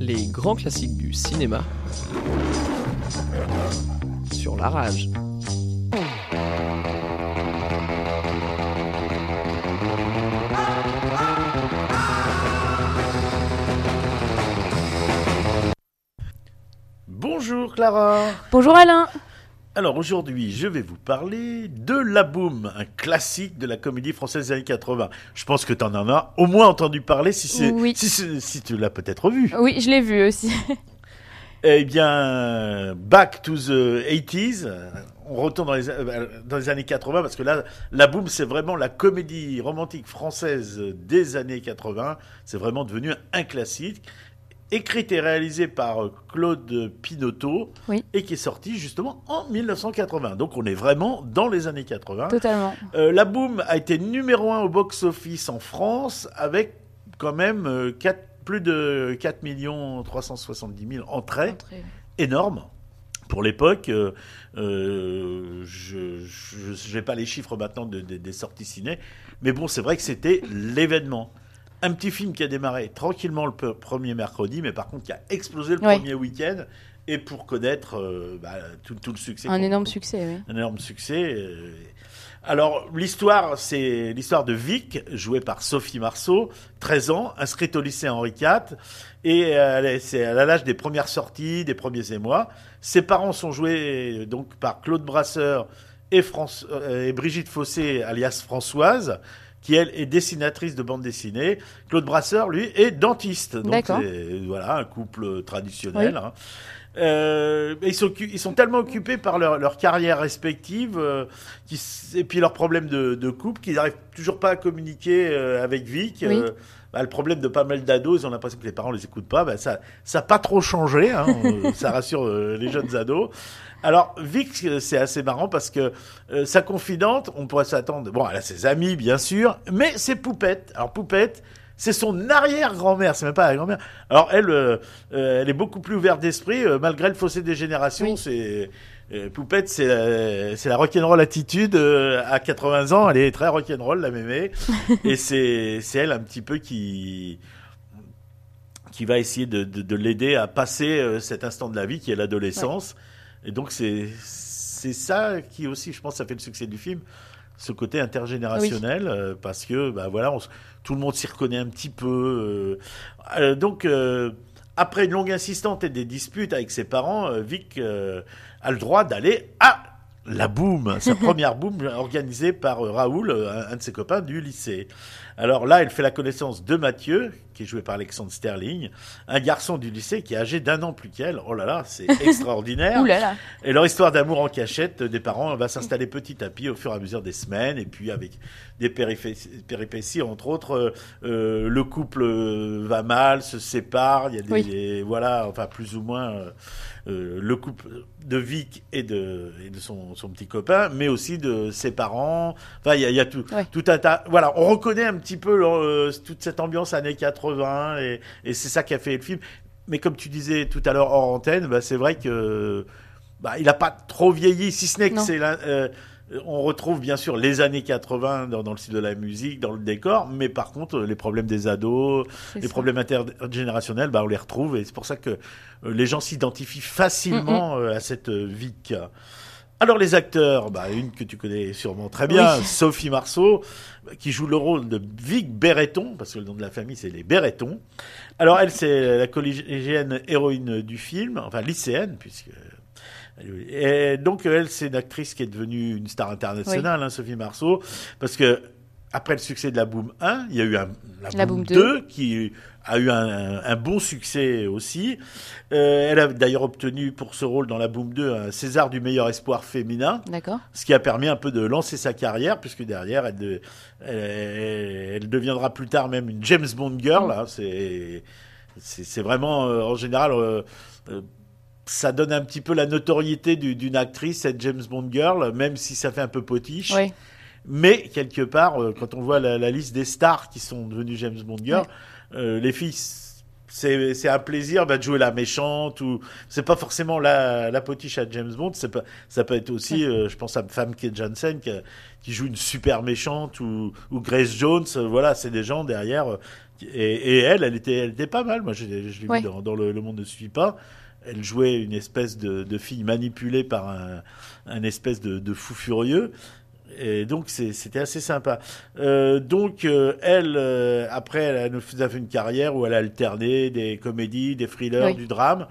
Les grands classiques du cinéma sur la rage. Bonjour Clara. Bonjour Alain. Alors aujourd'hui, je vais vous parler de La Boum, un classique de la comédie française des années 80. Je pense que tu en as au moins entendu parler si, c'est, Oui. si, tu l'as peut-être vu. Oui, je l'ai vu aussi. Eh bien, back to the 80s. On retourne dans les, euh, dans les années 80 parce que là, La Boum, c'est vraiment la comédie romantique française des années 80. C'est vraiment devenu un classique. Écrite et réalisée par euh, Claude Pinoteau Oui. et qui est sorti justement en 1980. Donc on est vraiment dans les années 80. Totalement. Euh, la Boom a été numéro un au box-office en France avec quand même euh, plus de 4 370 000 entrées. Entrée. Énorme. Pour l'époque, euh, euh, je n'ai pas les chiffres maintenant de- de- des sorties ciné, mais bon, c'est vrai que c'était l'événement. Un petit film qui a démarré tranquillement le premier mercredi, mais par contre qui a explosé le Ouais. premier week-end, et pour connaître euh, bah, tout, tout le succès. Un énorme succès, oui. un énorme succès. euh. Alors, l'histoire, c'est l'histoire de Vic, jouée par Sophie Marceau, 13 ans, inscrite au lycée Henri IV, et euh, elle est- c'est à l'âge des premières sorties, des premiers émois. Ses parents sont joués donc par Claude Brasseur et, France, euh, et Brigitte Fossé, alias Françoise, qui elle est dessinatrice de bande dessinée. Claude Brasseur, lui, est dentiste. Donc, voilà, un couple traditionnel. hein. Euh, ils, sont, ils sont tellement occupés par leur, leur carrière respective euh, qui et puis leurs problèmes de, de couple qu'ils n'arrivent toujours pas à communiquer euh, avec Vic. Oui. Euh, bah, le problème de pas mal d'ados, ils ont l'impression que les parents les écoutent pas. Bah, ça n'a pas trop changé. Hein, euh, ça rassure euh, les jeunes ados. Alors Vic, c'est assez marrant parce que euh, sa confidente, on pourrait s'attendre. Bon, elle a ses amis bien sûr, mais c'est Poupette. Alors Poupette. C'est son arrière-grand-mère, c'est même pas la grand-mère. Alors elle, euh, euh, elle est beaucoup plus ouverte d'esprit, euh, malgré le fossé des générations. Oui. C'est Poupette, c'est la, c'est la rock'n'roll attitude. à 80 ans, elle est très rock'n'roll, la mémé. et c'est c'est elle un petit peu qui qui va essayer de, de, de l'aider à passer cet instant de la vie qui est l'adolescence. Et donc c'est c'est ça qui aussi, je pense, ça fait le succès du film, ce côté intergénérationnel, euh, parce que bah voilà, on tout le monde s'y reconnaît un petit peu. euh. Euh, donc après une longue insistante et des disputes avec ses parents, Vic a le droit d'aller à la boum, sa première boum organisée par Raoul, un, un de ses copains du lycée. Alors là, elle fait la connaissance de Mathieu, qui est joué par Alexandre Sterling, un garçon du lycée qui est âgé d'un an plus qu'elle. Oh là là, c'est extraordinaire. Ouh là là. Et leur histoire d'amour en cachette des parents va s'installer petit à petit au fur et à mesure des semaines, et puis avec des péripéties, péripéties, entre autres, euh, euh, le couple euh, va mal, se sépare, il y a des, Oui. des- voilà, enfin plus ou moins euh, le couple de Vic et de, et de son, son petit copain, mais aussi de ses parents. Enfin, il y a, il y a tout, Ouais. tout un tas. Voilà, on reconnaît un petit peu euh, toute cette ambiance années 80, et, et c'est ça qui a fait le film. Mais comme tu disais tout à l'heure hors antenne, bah, c'est vrai que bah, il n'a pas trop vieilli, si ce n'est que c'est euh, on retrouve bien sûr les années 80 dans, dans le style de la musique, dans le décor, mais par contre les problèmes des ados, les ça. problèmes intergénérationnels, bah, on les retrouve et c'est pour ça que euh, les gens s'identifient facilement euh, à cette euh, Vic. Alors les acteurs, bah, une que tu connais sûrement très bien, Oui. Sophie Marceau, qui joue le rôle de Vic Berreton, parce que le nom de la famille c'est les Berreton. Alors elle c'est la collégienne héroïne du film, enfin lycéenne puisque et donc elle c'est une actrice qui est devenue une star internationale, hein, Sophie Marceau, parce que après le succès de la Boom 1, il y a eu un, la, La Boom Boom 2, qui a eu un, un bon succès aussi. Euh, elle a d'ailleurs obtenu pour ce rôle dans la Boom 2 un César du meilleur espoir féminin, D'accord. ce qui a permis un peu de lancer sa carrière, puisque derrière, elle, de- elle, elle deviendra plus tard même une James Bond girl. hein. c'est, vraiment, euh, en général, euh, ça donne un petit peu la notoriété du- d'une actrice, cette James Bond girl, même si ça fait un peu potiche. Oui. Mais quelque part, euh, quand on voit la, la liste des stars qui sont devenues James Bond girl, euh, les filles c'est c'est un plaisir bah, de jouer la méchante ou c'est pas forcément la la potiche à James Bond c'est pas ça peut être aussi euh, je pense à Famke Janssen qui, qui joue une super méchante ou ou Grace Jones euh, voilà c'est des gens derrière euh, et, et elle elle était elle était pas mal. Moi je, je l'ai Ouais. vu dans, dans le, le monde ne suit pas. Elle jouait une espèce de, de fille manipulée par un, un espèce de, de fou furieux et donc c'est- c'était assez sympa. Euh, donc euh, elle, euh, après, elle a fait une carrière où elle a alterné des comédies, des thrillers, Oui. du drame.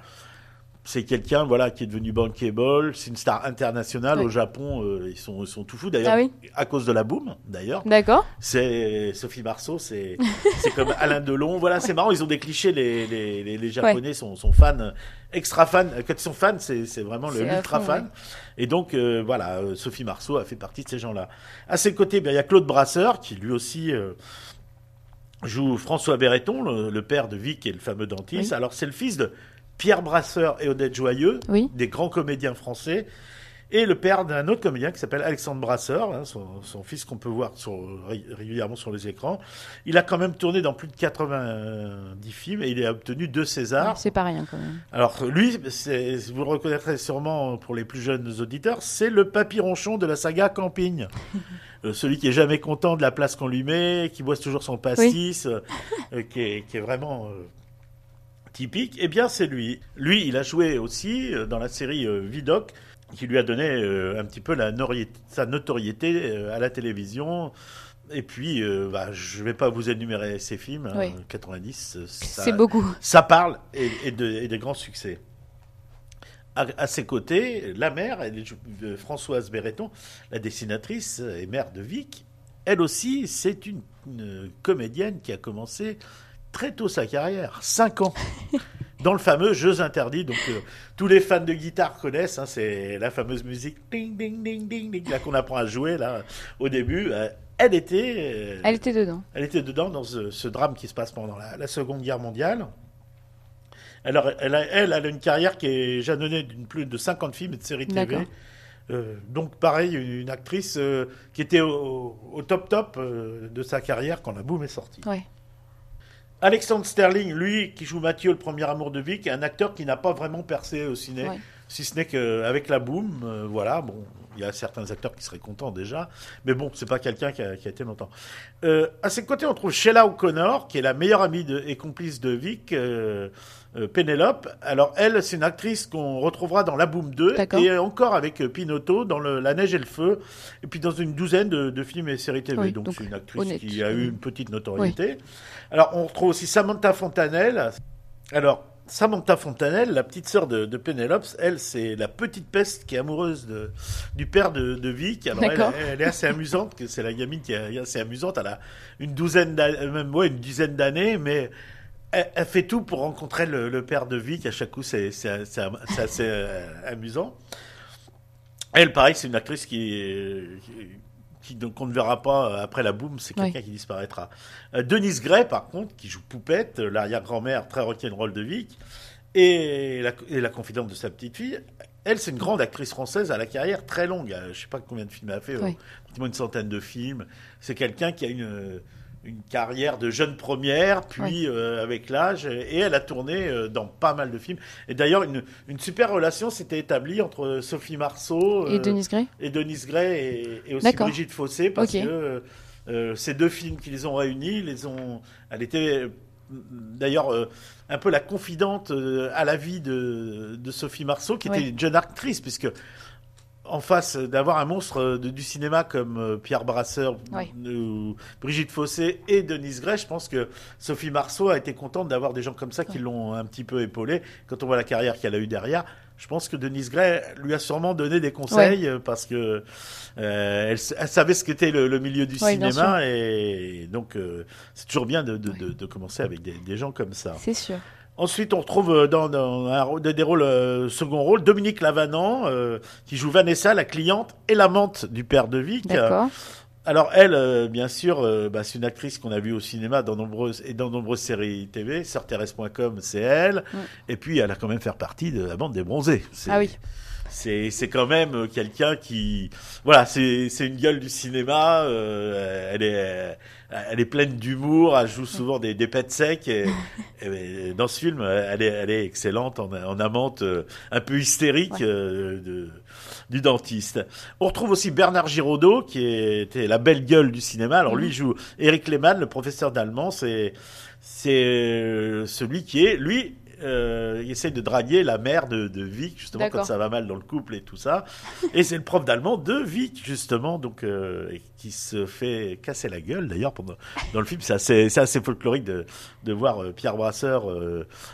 C'est quelqu'un voilà qui est devenu bankable, c'est une star internationale au Japon. euh, ils sont ils sont tout fous d'ailleurs Ah oui à cause de la boom d'ailleurs. D'accord. C'est Sophie Marceau, c'est c'est comme Alain Delon. Voilà, c'est marrant. Ils ont des clichés. Les les, les, les Japonais sont, sont fans, extra fans. Quand ils sont fans, c'est c'est vraiment le ultra fond, fan. Et donc euh, voilà, euh, Sophie Marceau a fait partie de ces gens-là. À ses côtés, ben, il y a Claude Brasseur qui lui aussi. euh, joue François Berreton, le, le père de Vic et le fameux dentiste. Oui. Alors c'est le fils de Pierre Brasseur et Odette Joyeux, Oui. des grands comédiens français, et le père d'un autre comédien qui s'appelle Alexandre Brasseur, hein, son, son fils qu'on peut voir sur- ré- régulièrement sur les écrans. Il a quand même tourné dans plus de 90 films et il a obtenu deux Césars. C'est pas rien quand même. Alors lui, vous le reconnaîtrez sûrement pour les plus jeunes auditeurs, c'est le papy ronchon de la saga Camping. Euh, celui qui est jamais content de la place qu'on lui met, qui boit toujours son pastis, euh, euh, qui, est, qui est vraiment euh, typique. Eh bien, c'est lui. Lui, il a joué aussi euh, dans la série euh, Vidocq, qui lui a donné euh, un petit peu la sa notoriété à la télévision. Et puis, euh, bah, je vais pas vous énumérer ses films, hein, Oui. 90, euh, ça- C'est beaucoup. ça parle et, et de, et de grands succès. À, à ses côtés, la mère, elle euh, Françoise Berreton, la dessinatrice et mère de Vic, elle aussi, c'est une, une comédienne qui a commencé très tôt sa carrière, 5 ans, dans le fameux Jeux interdits. Donc, euh, tous les fans de guitare connaissent, hein, c'est la fameuse musique ding, ding, ding, ding, ding, là qu'on apprend à jouer là, au début. Euh, elle était. euh, Elle était dedans. elle était dedans dans ce, ce drame qui se passe pendant la, la Seconde Guerre mondiale. Alors, elle a, elle, elle a une carrière qui est jalonnée d'une plus de 50 films et de séries TV. Donc, pareil, une, une actrice qui était au, au top top de sa carrière quand la boum est sortie. Ouais. Alexandre Sterling, lui, qui joue Mathieu, le premier amour de Vic, est un acteur qui n'a pas vraiment percé au ciné, Ouais. si ce n'est qu'avec la boum, euh, voilà, bon, il y a certains acteurs qui seraient contents déjà, mais bon, c'est pas quelqu'un qui a, qui a été longtemps. Euh, à ses côtés, on trouve Sheila O'Connor, qui est la meilleure amie de- et complice de Vic, euh, euh, Pénélope. Alors, elle, c'est une actrice qu'on retrouvera dans La Boom 2, D'accord. et encore avec euh, Pinotto dans le, La Neige et le Feu, et puis dans une douzaine de, de films et séries TV. Oui, donc, c'est une actrice honnête. qui a eu une petite notoriété. Alors, on retrouve aussi Samantha Fontanelle. Alors, Samantha Fontanelle, la petite sœur de, de Pénélope, elle, c'est la petite peste qui est amoureuse de, du père de, de Vic. Alors, elle, est assez amusante, que c'est la gamine qui est assez amusante. Elle a une douzaine d'années, même ouais, une dizaine d'années, mais elle, elle fait tout pour rencontrer le, le père de Vic. À chaque coup, c'est assez euh, amusant. Elle, pareil, c'est une actrice qui, est- qui, qui- donc qu'on ne verra pas après la boum, c'est quelqu'un qui disparaîtra. Euh, Denise Gray, par contre, qui joue Poupette, l'arrière-grand-mère très rock'n'roll de Vic, et la, et la confidente de sa petite fille. Elle, c'est une grande actrice française à la carrière très longue. Euh, Je sais pas combien de films elle a fait, Oui. pratiquement une centaine de films. C'est quelqu'un qui a une, une carrière de jeune première, puis euh, avec l'âge, et elle a tourné euh, dans pas mal de films. Et d'ailleurs, une, une super relation s'était établie entre Sophie Marceau Et euh, Denise Gray et Denise Gray et, et aussi. Brigitte Fossé parce que euh, euh, ces deux films qui les ont réunis, les ont. Elle était euh, d'ailleurs euh, un peu la confidente euh, à la vie de, de Sophie Marceau, qui Ouais. était une jeune actrice, puisque en face d'avoir un monstre de- du cinéma comme euh, Pierre Brasseur, ou Brigitte Fossé et Denise Gray, je pense que Sophie Marceau a été contente d'avoir des gens comme ça qui l'ont un petit peu épaulée. Quand on voit la carrière qu'elle a eue derrière, je pense que Denise Gray lui a sûrement donné des conseils euh, parce que euh, elle, savait ce qu'était le, le milieu du Ouais, cinéma et donc euh, c'est toujours bien de, de, Ouais. de, de commencer avec des, des gens comme ça. C'est sûr. Ensuite, on retrouve euh, dans, dans un des rôles euh, second rôle Dominique Lavanant euh, qui joue Vanessa, la cliente et l'amante du père de Vic. D'accord. Alors elle, euh, bien sûr, euh, bah, c'est une actrice qu'on a vue au cinéma dans nombreuses et dans nombreuses séries TV. Sœurthérèse.com, c'est elle. Mm. Et puis elle a quand même fait partie de la bande des bronzés. Ah oui. C'est c'est quand même euh, quelqu'un qui voilà c'est c'est une gueule du cinéma. euh, elle est elle est pleine d'humour. Elle joue souvent des des pets secs et, ben, dans ce film, elle est, elle est excellente en, en amante euh, un peu hystérique Ouais. euh, de- du dentiste. On retrouve aussi Bernard Giraudot, qui était la belle gueule du cinéma. Alors lui, il joue Eric Lehmann, le professeur d'allemand. C'est c'est celui qui est, lui, euh, il essaie de draguer la mère de, de Vic, justement, quand ça va mal dans le couple et tout ça. Et c'est le prof d'allemand de Vic, justement, donc euh, qui se fait casser la gueule, d'ailleurs, pendant dans le film. C'est assez, folklorique de, de voir euh, Pierre Brasseur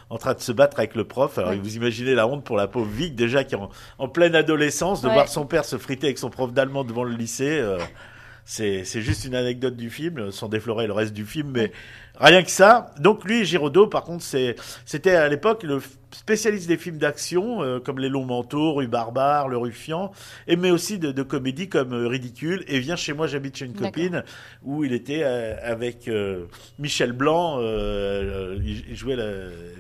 en train de se battre avec le prof. Alors, Ouais. vous imaginez la honte pour la pauvre Vic, déjà qui est en, en pleine adolescence, de Ouais. voir son père se friter avec son prof d'allemand devant le lycée. c'est c'est juste une anecdote du film, sans déflorer le reste du film, mais rien que ça. Donc lui, Giraudot, par contre, c'était à l'époque le spécialiste des films d'action, euh, comme Les Longs Manteaux, Rue Barbare, Le Ruffian, et mais aussi de, de comédies comme euh, Ridicule et Viens chez moi, j'habite chez une copine, où il était euh, avec euh, Michel Blanc, euh, il, jouait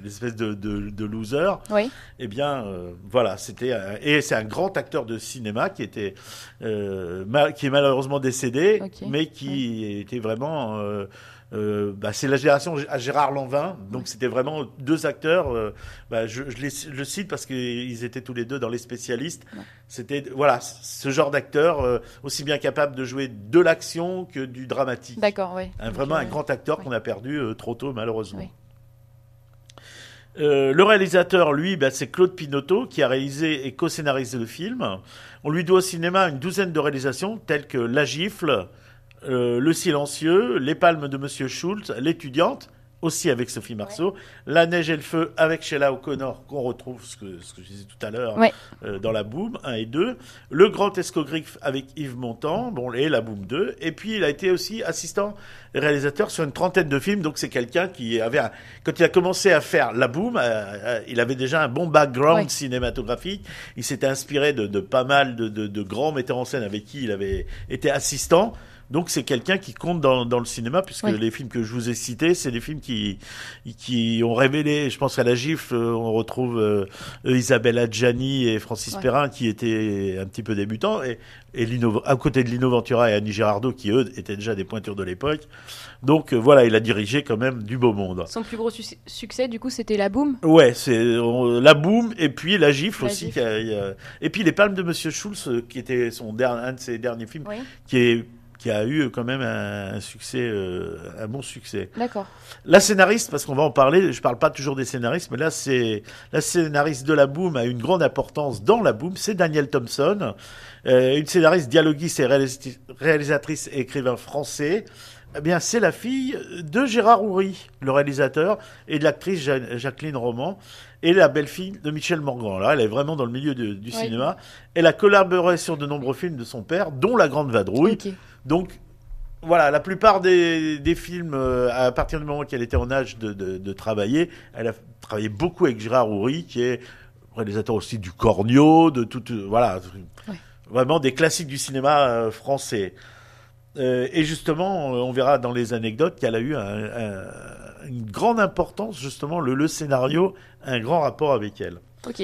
l'espèce de, de, de loser. Oui. Eh bien, euh, voilà, c'était et c'est un grand acteur de cinéma qui était euh, ma- qui est malheureusement décédé, mais qui était vraiment euh, bah, c'est la génération à Gérard Lanvin, donc c'était vraiment deux acteurs. euh, bah, je, je, les, je cite parce qu'ils étaient tous les deux dans les spécialistes. C'était voilà ce genre d'acteur euh, aussi bien capable de jouer de l'action que du dramatique. D'accord, oui. Un- vraiment un grand acteur qu'on a perdu trop tôt, malheureusement. Oui. Euh, le réalisateur, lui, bah, c'est Claude Pinotto, qui a réalisé et co-scénarisé le film. On lui doit au cinéma une douzaine de réalisations, telles que La Gifle, euh, Le Silencieux, Les Palmes de Monsieur Schultz, L'étudiante, aussi avec Sophie Marceau, La Neige et le Feu avec Sheila O'Connor, qu'on retrouve, ce que, ce que je disais tout à l'heure, Ouais. euh, dans La Boom 1 et 2, Le Grand Escogriffe avec Yves Montand, bon, et La Boom 2, et puis il a été aussi assistant réalisateur sur une trentaine de films, donc c'est quelqu'un qui avait, un- quand il a commencé à faire La Boom, euh, euh, il avait déjà un bon background Ouais. cinématographique, il s'était inspiré de, de pas mal de, de- de grands metteurs en scène avec qui il avait été assistant, donc c'est quelqu'un qui compte dans, dans le cinéma, puisque Oui. les films que je vous ai cités, c'est des films qui, qui ont révélé, je pense qu'à la gifle, euh, on retrouve euh, Isabelle Adjani et Francis Ouais. Perrin qui étaient un petit peu débutants, et, et Lino, à côté de Lino Ventura et Annie Girardot qui eux étaient déjà des pointures de l'époque. Donc euh, voilà, il a dirigé quand même du beau monde. Son plus gros su- succès, du coup, c'était La Boom. Ouais, c'est la boum et puis la gifle La aussi. gifle. qui a- a- et puis les palmes de Monsieur Schulz, euh, qui était son dernier, un de ses derniers films, Oui. qui est qui a eu quand même un, un succès, euh, un bon succès. D'accord. La scénariste, parce qu'on va en parler, je parle pas toujours des scénaristes, mais là c'est la scénariste de la boom a une grande importance dans la boom, c'est Daniel Thompson, euh, une scénariste, dialoguiste et réalisatrice et écrivain français. Eh bien, c'est la fille de Gérard Houry, le réalisateur, et de l'actrice Ja- Jacqueline Roman, et la belle-fille de Michel Morgan. Là, elle est vraiment dans le milieu de- du Oui. cinéma. Elle a collaboré sur de nombreux films de son père, dont La Grande Vadrouille. Donc, voilà, la plupart des, des films, euh, à partir du moment qu'elle était en âge de, de- de travailler, elle a travaillé beaucoup avec Gérard Houry, qui est réalisateur aussi du Cornio, de tout, euh, voilà, vraiment des classiques du cinéma euh, français. Et justement, on verra dans les anecdotes qu'elle a eu un- un- une grande importance, justement, le, le scénario, a un grand rapport avec elle. Ok.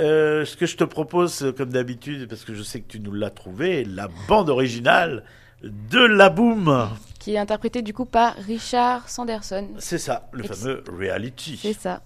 Euh, ce que je te propose, euh, comme d'habitude, parce que je sais que tu nous l'as trouvé, la bande originale de La Boom. Qui est interprété, du coup, par Richard Sanderson. C'est ça, le Ex- fameux reality. C'est ça.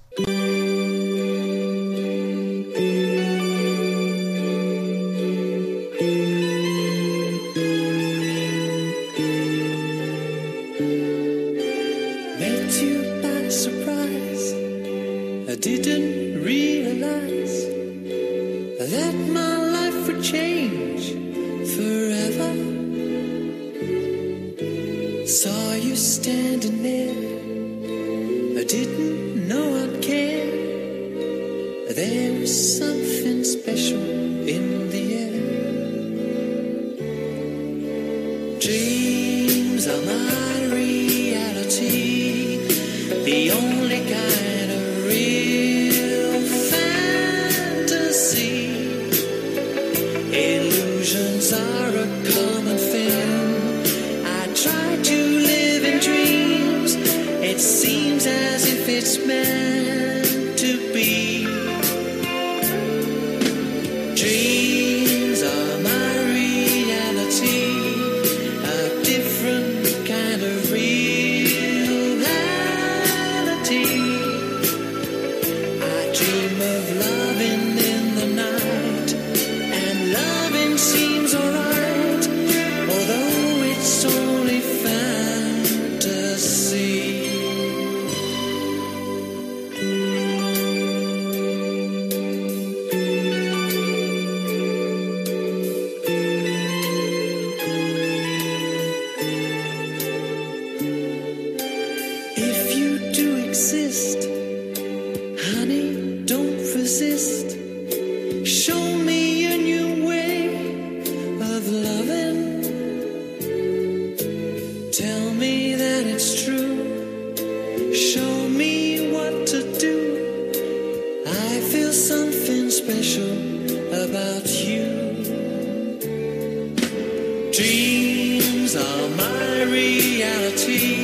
Dreams are my reality.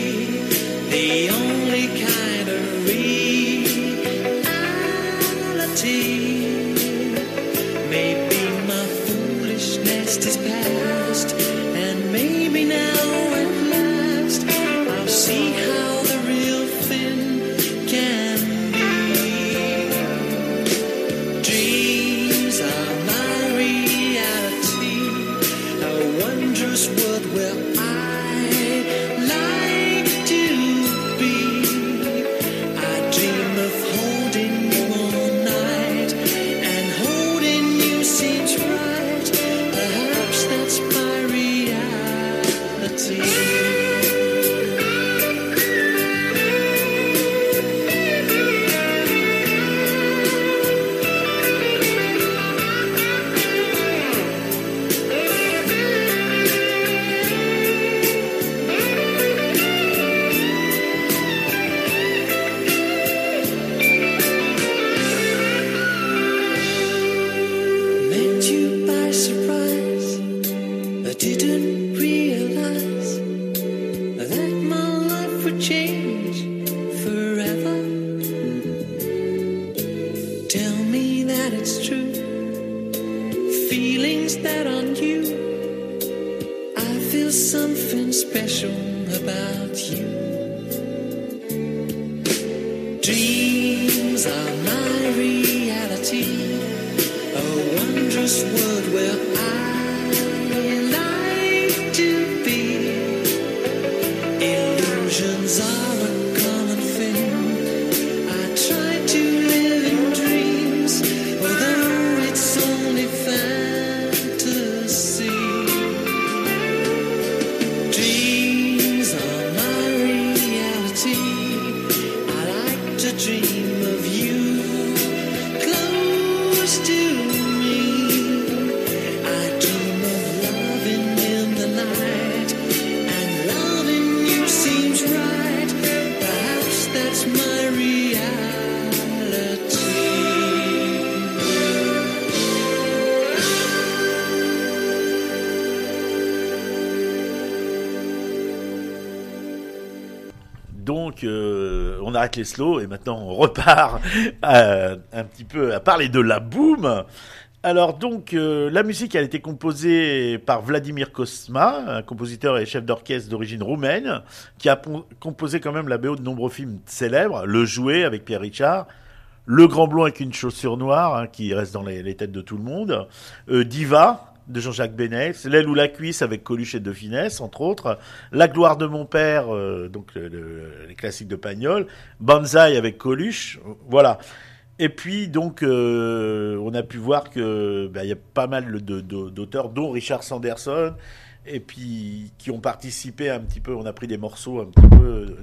Euh, on arrête les slows et maintenant on repart euh, un petit peu à parler de la boom. Alors donc, euh, la musique a été composée par Vladimir Kosma, un compositeur et chef d'orchestre d'origine roumaine, qui a composé quand même la BO de nombreux films célèbres, Le Jouet avec Pierre Richard, Le Grand Blond avec une chaussure noire, hein, qui reste dans les, les têtes de tout le monde, euh, Diva de Jean-Jacques Bénès, L'aile ou la cuisse avec Coluche et De Finesse, entre autres, La gloire de mon père, euh, donc le- le- les classiques de Pagnol, Banzai avec Coluche, voilà. Et puis donc euh, on a pu voir que ben, y a pas mal d'auteurs, dont Richard Sanderson, et puis qui ont participé un petit peu. On a pris des morceaux un petit peu euh,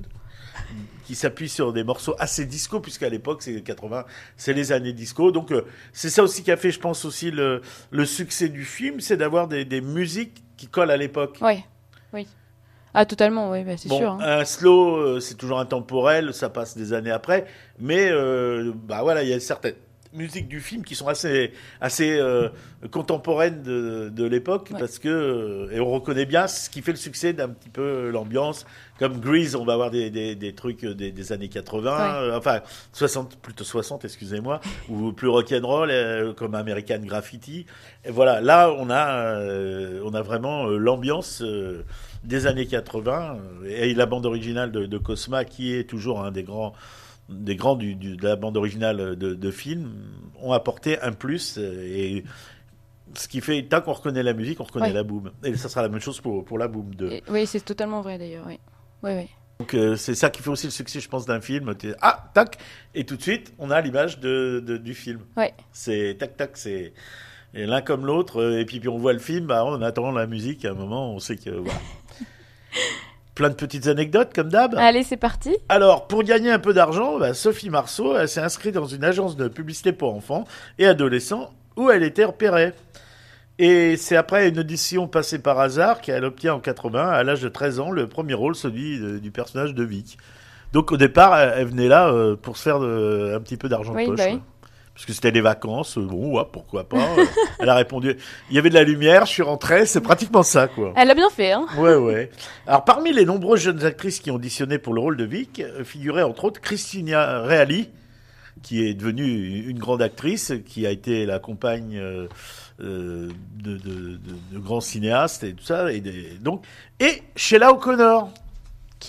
qui s'appuient sur des morceaux assez disco, puisqu'à l'époque c'est 80, c'est les années disco. Donc euh, c'est ça aussi qui a fait, je pense aussi le, le succès du film, c'est d'avoir des, des musiques qui collent à l'époque. Ouais, oui. Ah, totalement, oui, bah, c'est Bon, sûr. hein. un slow, euh, c'est toujours intemporel, ça passe des années après, mais euh, bah voilà, il y a certaines musiques du film qui sont assez assez euh, contemporaines de, de l'époque Ouais. parce que euh, et on reconnaît bien ce qui fait le succès d'un petit peu euh, l'ambiance comme Grease on va avoir des, des, des trucs des, des années 80 Ouais. euh, enfin 60 plutôt 60 excusez-moi ou plus rock'n'roll euh, comme American Graffiti et voilà là on a on a vraiment l'ambiance des années 80 euh, et la bande originale de, de Cosma qui est toujours un des grands des grands du, du- de la bande originale de, de film ont apporté un plus euh, et ce qui fait tant qu'on reconnaît la musique on reconnaît Ouais. la boom et ça sera la même chose pour, pour la boom 2 Et- oui, c'est totalement vrai d'ailleurs, oui. Oui, oui. donc euh, c'est ça qui fait aussi le succès je pense d'un film ah tac et tout de suite on a l'image de, de- du film Ouais. c'est tac tac c'est l'un comme l'autre euh, et puis, puis on voit le film bah, en attendant la musique à un moment on sait que voilà. plein de petites anecdotes comme d'hab Allez, c'est parti. alors, pour gagner un peu d'argent, bah, Sophie Marceau s'est inscrite dans une agence de publicité pour enfants et adolescents où elle était repérée. Et c'est après une audition passée par hasard qu'elle obtient en 80, à l'âge de 13 ans, le premier rôle, celui de- du personnage de Vic. Donc au départ, elle, venait là euh, pour se faire de- un petit peu d'argent de Oui, poche. bah oui. Parce que c'était les vacances, euh, bon, ouais, pourquoi pas. euh, elle a répondu, il y avait de la lumière, je suis rentré, c'est pratiquement ça, quoi. Elle a bien fait, hein. Ouais, ouais. Alors, parmi les nombreuses jeunes actrices qui ont auditionné pour le rôle de Vic, euh, figurait entre autres Christina Reali, qui est devenue une grande actrice, qui a été la compagne euh, de, de, de- de grands cinéastes et tout ça. Et des- donc, et Sheila O'Connor,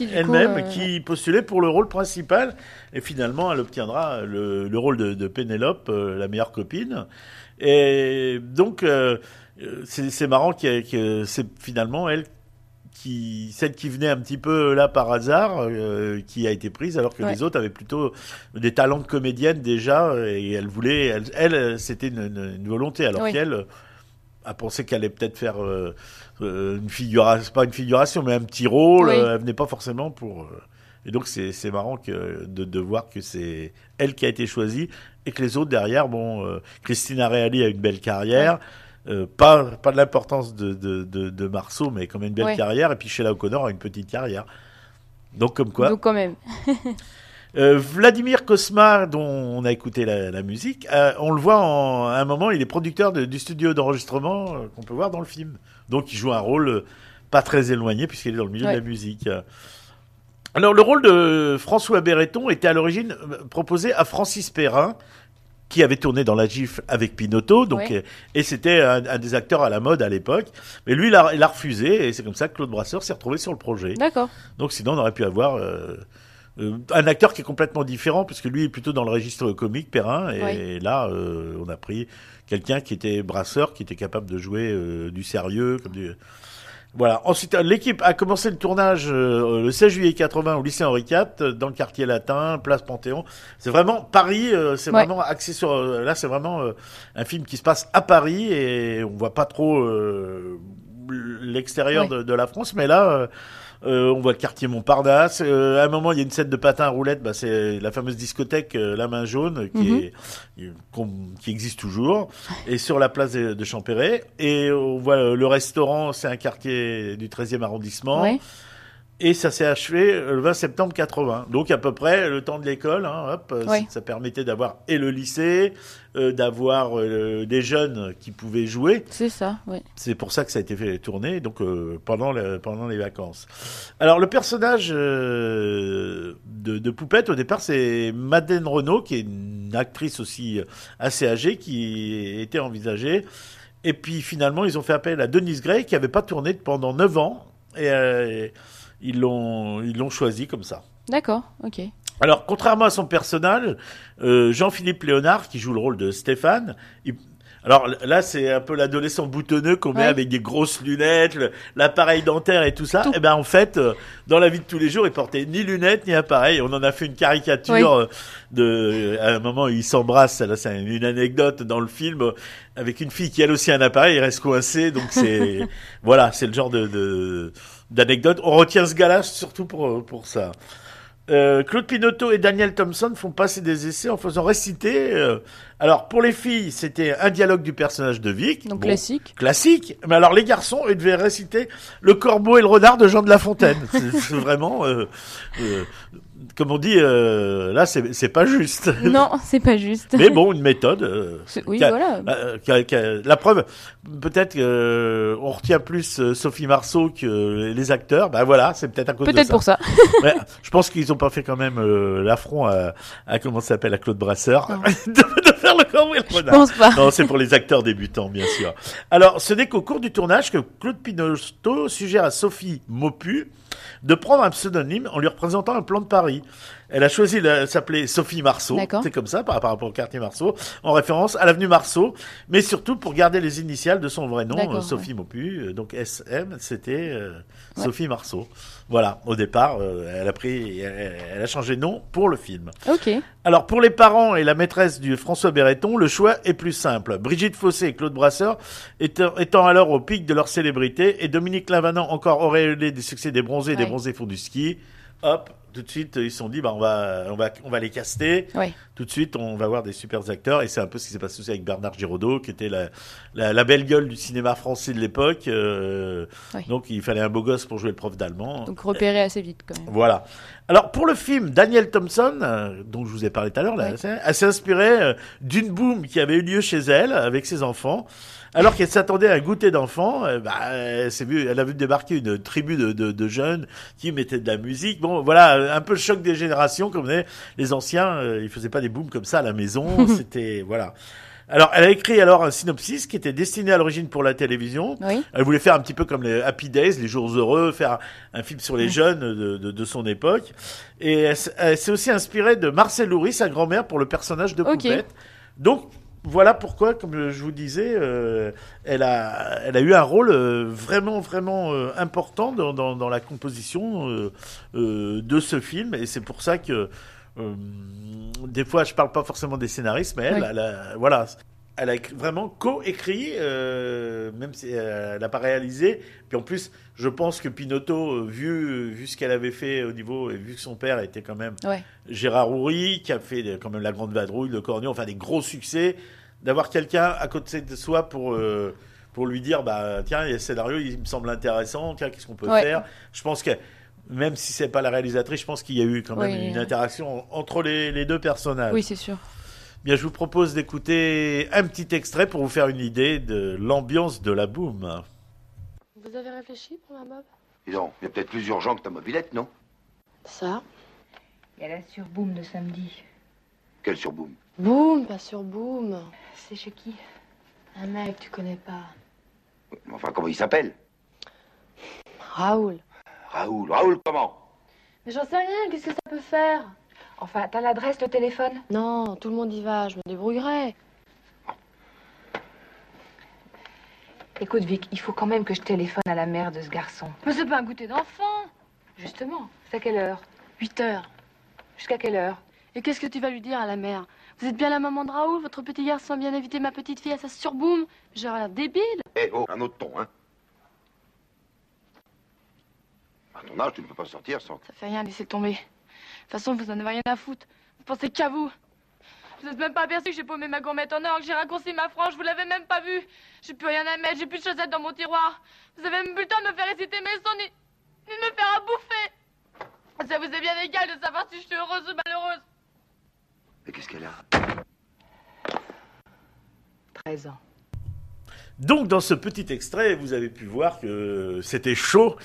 elle-même, euh, qui postulait pour le rôle principal. Et finalement, elle obtiendra le, le rôle de, de Pénélope, euh, la meilleure copine. Et donc, euh, euh, c'est marrant que c'est finalement elle qui, celle qui venait un petit peu là par hasard, euh, qui a été prise, alors que Ouais. les autres avaient plutôt des talents de comédienne déjà, et elle voulait, elle, elle, c'était une, volonté, alors Oui. qu'elle euh, a pensé qu'elle allait peut-être faire euh, euh, une figuration, pas une figuration, mais un petit rôle. Oui. euh, Elle venait pas forcément pour. euh, et donc c'est c'est marrant que de, de voir que c'est elle qui a été choisie et que les autres derrière, bon, euh, Christina Reali a une belle carrière. euh, pas, pas de l'importance de, de, de, de Marceau, mais quand même une belle Ouais. carrière. Et puis Sheila O'Connor a une petite carrière. Donc comme quoi. Donc, quand même. Euh, Vladimir Kosma, dont on a écouté la, la musique, euh, on le voit en, à un moment, il est producteur du studio d'enregistrement euh, qu'on peut voir dans le film. Donc il joue un rôle euh, pas très éloigné puisqu'il est dans le milieu Ouais. de la musique. Alors le rôle de François Béreton était à l'origine euh, proposé à Francis Perrin, qui avait tourné dans la gifle avec Pinotto, donc Ouais. euh, et c'était un, un des acteurs à la mode à l'époque. Mais lui, il a, il a refusé et c'est comme ça que Claude Brasseur s'est retrouvé sur le projet. D'accord. Donc sinon, on aurait pu avoir euh, euh, un acteur qui est complètement différent, puisque lui est plutôt dans le registre comique, Perrin, et là, euh, on a pris quelqu'un qui était brasseur, qui était capable de jouer euh, du sérieux, comme du... Voilà. Ensuite, euh, l'équipe a commencé le tournage euh, le 16 juillet 80 au lycée Henri IV, dans le quartier latin, place Panthéon. C'est vraiment Paris, euh, c'est Ouais. vraiment axé sur... euh, là, c'est vraiment euh, un film qui se passe à Paris et on voit pas trop euh, l'extérieur Ouais. de, de la France, mais là... euh, on voit le quartier Montparnasse. Euh, à un moment, il y a une scène de patin à roulettes. Bah, c'est la fameuse discothèque euh, La Main Jaune qui, Mhm. est, qui existe toujours, et sur la place de, de Champéret. Et on voit le restaurant, c'est un quartier du 13e arrondissement. Ouais. Et ça s'est achevé le 20 septembre 80. Donc à peu près le temps de l'école. Hein, hop, euh. Ça permettait d'avoir et le lycée, euh, d'avoir euh, des jeunes qui pouvaient jouer. C'est ça, ouais. C'est pour ça que ça a été fait tourner, donc euh, pendant pendant les vacances. Alors le personnage de, de Poupette au départ c'est Madeleine Renaud qui est une actrice aussi assez âgée qui était envisagée. Et puis finalement ils ont fait appel à Denise Gray qui avait pas tourné pendant 9 ans et ils l'ont ils l'ont choisi comme ça. D'accord, ok. Alors, contrairement à son personnage, euh, Jean-Philippe Léonard, qui joue le rôle de Stéphane, il- alors là, c'est un peu l'adolescent boutonneux qu'on met avec des grosses lunettes, l'appareil dentaire et tout ça. Tout. Et ben en fait, euh, dans la vie de tous les jours, il portait ni lunettes ni appareil. On en a fait une caricature euh, de. À un moment, il s'embrasse. Là, c'est une anecdote dans le film euh, avec une fille qui elle aussi a un appareil. Il reste coincé. Donc c'est voilà, c'est le genre de de- d'anecdote. On retient ce gars-là surtout pour pour ça. Euh, Claude Pinotto et Daniel Thompson font passer des essais en faisant réciter. euh, alors pour les filles, c'était un dialogue du personnage de Vic. Donc Bon, classique. Classique. Mais alors les garçons, ils devaient réciter le corbeau et le renard de Jean de La Fontaine. C'est vraiment, euh, comme on dit, euh, là c'est pas juste. Non, c'est pas juste. Mais bon, une méthode. euh, Oui, a- voilà. euh, qui a- qui a- la preuve, peut-être qu'on retient plus Sophie Marceau que les acteurs. Ben voilà, c'est peut-être à cause de Peut-être ça. pour ça. Ouais, je pense qu'ils ont pas fait quand même l'affront à, à comment ça s'appelle à Claude Brasseur de, de faire le et le Je renard. pense pas. Non, c'est pour les acteurs débutants, bien sûr. Alors, ce n'est qu'au cours du tournage que Claude Pinotto suggère à Sophie Maupu de prendre un pseudonyme en lui représentant un plan de Paris. Elle a choisi de s'appeler Sophie Marceau. C'est comme ça, par, par rapport au quartier Marceau, en référence à l'avenue Marceau, mais surtout pour garder les initiales de son vrai nom, euh, Sophie Maupu. Euh, Donc SM, c'était euh, Ouais. Sophie Marceau. Voilà, au départ, euh, elle a pris, elle, elle a changé de nom pour le film. Ok. Alors pour les parents et la maîtresse du François Berreton, le choix est plus simple. Brigitte Fossé et Claude Brasseur étant, étant alors au pic de leur célébrité et Dominique Lavanant encore auréolé des succès des bronzés et des Ouais. bronzés font du ski. Hop, tout de suite ils se sont dit bah on va on va on va les caster. Tout de suite on va voir des super acteurs et c'est un peu ce qui s'est passé aussi avec Bernard Giraudot qui était la la, la belle gueule du cinéma français de l'époque. euh. Donc il fallait un beau gosse pour jouer le prof d'allemand. Donc repérer assez vite quand même. Voilà. Alors pour le film, Daniel Thompson, euh, dont je vous ai parlé tout à l'heure, c'est- elle s'est inspirée euh, d'une boom qui avait eu lieu chez elle avec ses enfants. Alors qu'elle s'attendait à un goûter d'enfants, euh, bah, elle, vue- elle a vu débarquer une tribu de, de, de jeunes qui mettaient de la musique. Bon, voilà, un peu le choc des générations, comme est. les anciens, euh, ils faisaient pas des booms comme ça à la maison. C'était voilà. Alors, elle a écrit alors un synopsis qui était destiné à l'origine pour la télévision. Oui. Elle voulait faire un petit peu comme les Happy Days, les jours heureux, faire un film sur les jeunes de, de, de son époque. Et elle, s'est aussi inspirée de Marcel Loury, sa grand-mère, pour le personnage de Ok. Poupette. Donc, voilà pourquoi, comme je vous disais, euh, elle, a, elle a eu un rôle euh, vraiment, vraiment euh, important dans, dans, dans la composition euh, de ce film. Et c'est pour ça que, des fois, je parle pas forcément des scénaristes, mais elle, Oui. elle a, voilà, elle a vraiment co-écrit, euh, même si euh, elle n'a pas réalisé. Puis en plus, je pense que Pinotto, euh, vu, vu ce qu'elle avait fait au niveau, et vu que son père était quand même Ouais. Gérard Houry, qui a fait quand même La Grande Vadrouille, Le Corneau, enfin des gros succès, d'avoir quelqu'un à côté de soi pour, euh, pour lui dire, bah, tiens, il y a ce scénario, il me semble intéressant, tiens, qu'est-ce qu'on peut Ouais. faire? Je pense que, même si c'est pas la réalisatrice, je pense qu'il y a eu quand même Oui, une interaction entre les, les deux personnages. Oui, c'est sûr. Bien, je vous propose d'écouter un petit extrait pour vous faire une idée de l'ambiance de la boom. Vous avez réfléchi pour ma mob? Dis donc, il y a peut-être plus urgent que ta mobilette, non? Ça Il y a la surboom de samedi. Quel surboom Boum, pas sur boum. C'est chez qui? Un mec, tu connais pas. Enfin, comment il s'appelle? Raoul. Raoul. Raoul, comment? Mais j'en sais rien, qu'est-ce que ça peut faire? Enfin, t'as l'adresse, le téléphone Non, tout le monde y va, je me débrouillerai. Écoute, Vic, il faut quand même que je téléphone à la mère de ce garçon. Mais c'est pas un goûter d'enfant. Justement, c'est à quelle heure 8 heures. Jusqu'à quelle heure Et qu'est-ce que tu vas lui dire à la mère? Vous êtes bien la maman de Raoul Votre petit garçon a bien évité ma petite fille à sa surboom J'aurais l'air débile. Eh oh, un autre ton, hein À ton âge, tu ne peux pas sortir sans... Ça fait rien, laissez tomber. De toute façon, vous en avez rien à foutre. Vous pensez qu'à vous. Vous n'êtes même pas aperçu que j'ai paumé ma gourmette en or, que j'ai raccourci ma frange, vous l'avez même pas vu. J'ai plus rien à mettre, j'ai plus de chaussettes dans mon tiroir. Vous avez même plus le temps de me faire réciter mes sons, ni, ni de me faire à bouffer. Ça vous est bien égal de savoir si je suis heureuse ou malheureuse. Mais qu'est-ce qu'elle a? 13 ans. Donc, dans ce petit extrait, vous avez pu voir que c'était chaud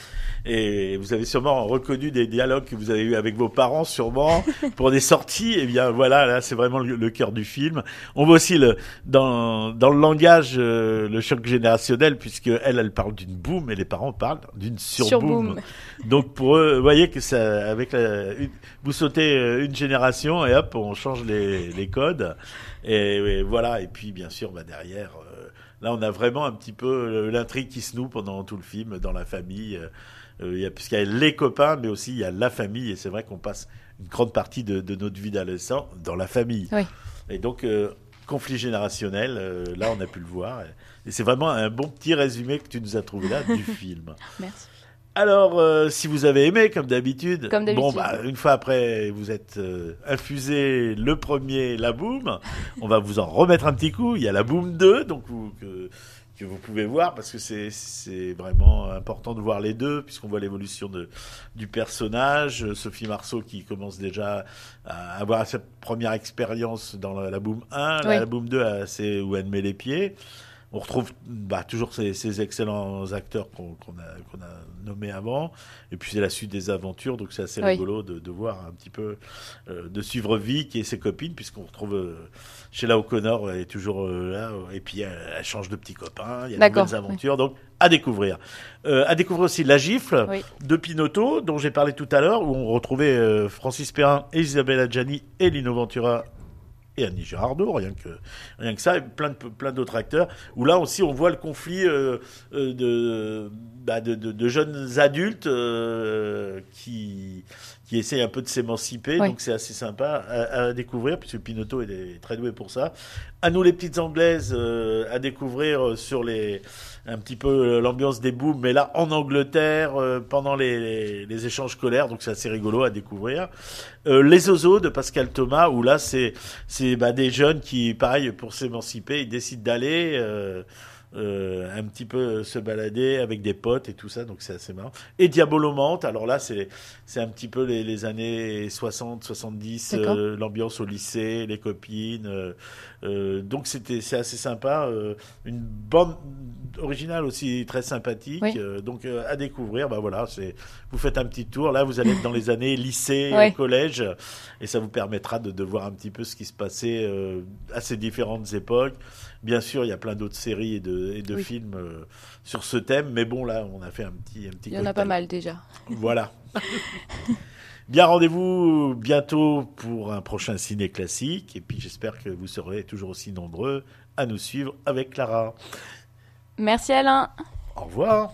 et vous avez sûrement reconnu des dialogues que vous avez eu avec vos parents, sûrement, pour des sorties. Et bien, voilà, là, c'est vraiment le, le cœur du film. On voit aussi le, dans, dans le langage, euh, le choc générationnel, puisque elle, elle parle d'une boom et les parents parlent d'une surboom. Surboom. Donc, pour eux, vous voyez que ça, avec la, une- vous sautez euh, une génération et hop, on change les, les codes. Et, et voilà. Et puis, bien sûr, bah, derrière, euh, là, on a vraiment un petit peu euh, l'intrigue qui se noue pendant tout le film dans la famille. euh, euh, il y a- Puisqu'il y a les copains, mais aussi il y a la famille. Et c'est vrai qu'on passe une grande partie de, de notre vie d'adolescent dans la famille. Oui. Et donc, euh, conflit générationnel, euh, là, on a pu le voir. Et c'est vraiment un bon petit résumé que tu nous as trouvé là du film. Merci. Alors, euh, si vous avez aimé, comme d'habitude, Comme bon, bah, une fois après, vous êtes euh, infusé le premier, la boom. On va vous en remettre un petit coup. Il y a la boom 2, donc vous- que, que vous pouvez voir parce que c'est vraiment important de voir les deux puisqu'on voit l'évolution du personnage. Sophie Marceau qui commence déjà à avoir sa première expérience dans la, la boom 1, la, Oui. la boom 2, euh, c'est où elle met les pieds. On retrouve bah, toujours ces, ces excellents acteurs qu'on qu'on a, qu'on a nommés avant. Et puis c'est la suite des aventures, donc c'est assez Oui. rigolo de, de voir un petit peu, euh, de suivre Vic et ses copines, puisqu'on retrouve euh, Sheila O'Connor, elle est toujours euh, là, et puis elle, elle change de petits copains, il y a de nouvelles aventures, donc à découvrir. Euh, à découvrir aussi La Gifle Oui. de Pinotto, dont j'ai parlé tout à l'heure, où on retrouvait euh, Francis Perrin et Isabelle Adjani et Lino Ventura et Annie Girardot, rien que, rien que ça, et plein de, plein d'autres acteurs, où là aussi on voit le conflit euh, euh, de, bah, de, de, de jeunes adultes euh, qui, qui essayent un peu de s'émanciper, Oui. donc c'est assez sympa à, à découvrir, puisque Pinotto est très doué pour ça. À nous les petites anglaises euh, à découvrir euh, sur les un petit peu euh, l'ambiance des booms, mais là en Angleterre euh, pendant les, les, les échanges scolaires, donc c'est assez rigolo à découvrir. Euh, les Ozos de Pascal Thomas, où là c'est c'est bah, des jeunes qui, pareil, pour s'émanciper, ils décident d'aller euh, euh, un petit peu se balader avec des potes et tout ça, donc c'est assez marrant. Et Diabolomante, alors là c'est c'est un petit peu les, les années 60, 70, D'accord. euh, l'ambiance au lycée, les copines. euh, euh, donc c'était c'est assez sympa, euh, une bande originale aussi très sympathique. Oui. euh, donc euh, à découvrir, bah voilà, c'est vous faites un petit tour. Là vous allez être dans les années lycée, euh, collège, et ça vous permettra de, de voir un petit peu ce qui se passait euh, à ces différentes époques. Bien sûr, il y a plein d'autres séries et de, et de Oui. films euh, sur ce thème, mais bon là on a fait un petit un petit. Il y en a pas mal déjà. Voilà. Bien, rendez-vous bientôt pour un prochain ciné classique. Et puis j'espère que vous serez toujours aussi nombreux à nous suivre avec Clara. Merci Alain. Au revoir.